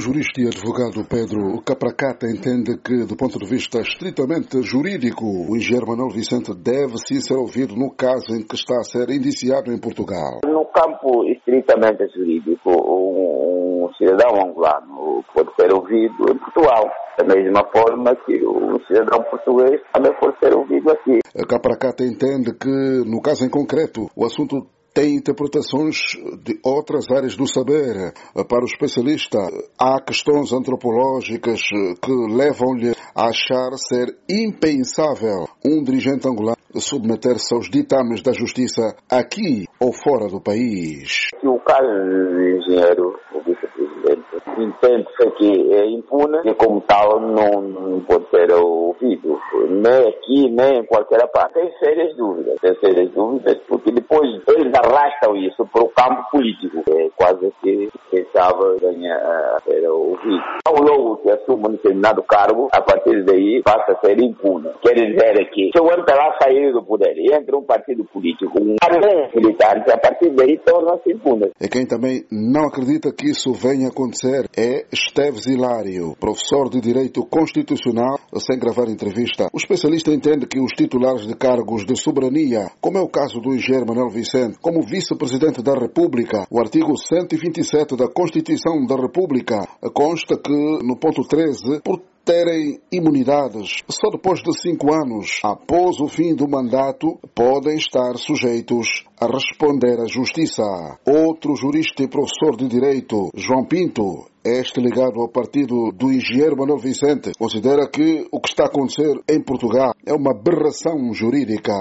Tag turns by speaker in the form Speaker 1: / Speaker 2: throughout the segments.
Speaker 1: O jurista e advogado Pedro Capracata entende que, do ponto de vista estritamente jurídico, o engenheiro Manuel Vicente deve sim ser ouvido no caso em que está a ser indiciado em Portugal.
Speaker 2: No campo estritamente jurídico, um, cidadão angolano pode ser ouvido em Portugal. Da mesma forma que o cidadão português também pode ser ouvido aqui.
Speaker 1: Capracata entende que, no caso em concreto, o assunto tem interpretações de outras áreas do saber. Para o especialista, há questões antropológicas que levam-lhe a achar ser impensável um dirigente angolano submeter-se aos ditames da justiça aqui ou fora do país.
Speaker 2: O caso do engenheiro, o vice-presidente, entende-se que é impune e como tal não, não pode ser ouvido, nem aqui, nem em qualquer parte. Tem sérias dúvidas, tem sérias dúvidas, porque depois eles arrastam isso para o campo político. É quase que pensava ganhar ser ouvido. Ao logo que assume um determinado cargo, a partir daí passa a ser impune. Quer dizer que se o lá sair do poder e entra um partido político, um militar, a partir daí torna-se impune.
Speaker 1: E quem também não acredita que isso venha a acontecer é Esteves Hilário, professor de Direito Constitucional, sem gravar entrevista. O especialista entende que os titulares de cargos de soberania, como é o caso do engenheiro Manuel Vicente, como vice-presidente da República, o artigo 127 da Constituição da República consta que, no ponto 13, por terem imunidades só depois de cinco anos após o fim do mandato podem estar sujeitos a responder à justiça. Outro jurista e professor de direito, João Pinto, este ligado ao partido do engenheiro Manuel Vicente, considera que o que está a acontecer em Portugal é uma aberração jurídica.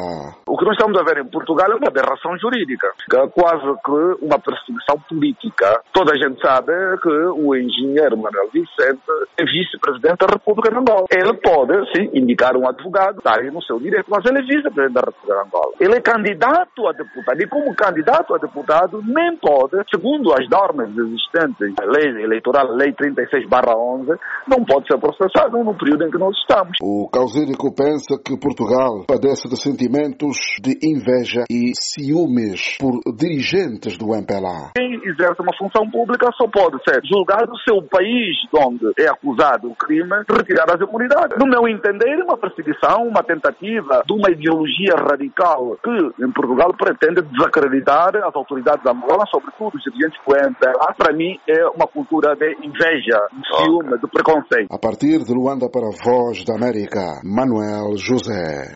Speaker 3: O que nós estamos a ver em Portugal é uma aberração jurídica, que é quase que uma perseguição política. Toda a gente sabe que o engenheiro Manuel Vicente é vice-presidente da República de Angola. Ele pode, sim, indicar um advogado, está aí no seu direito, mas ele é vice-presidente da República de Angola. Ele é candidato a deputado e como candidato a deputado nem pode, segundo as normas existentes, a lei eleitoral Eleitoral, Lei 36-11, não pode ser processado no período em que nós estamos.
Speaker 1: O Causídico pensa que Portugal padece de sentimentos de inveja e ciúmes por dirigentes do MPLA.
Speaker 3: Quem exerce uma função pública só pode ser julgado se o país onde é acusado o crime retirar as imunidades. No meu entender, uma perseguição, uma tentativa de uma ideologia radical que em Portugal pretende desacreditar as autoridades angolanas, sobretudo os dirigentes do MPLA. Para mim, é uma cultura de inveja, de ciúme, de preconceito.
Speaker 1: A partir de Luanda para a Voz da América, Manuel José.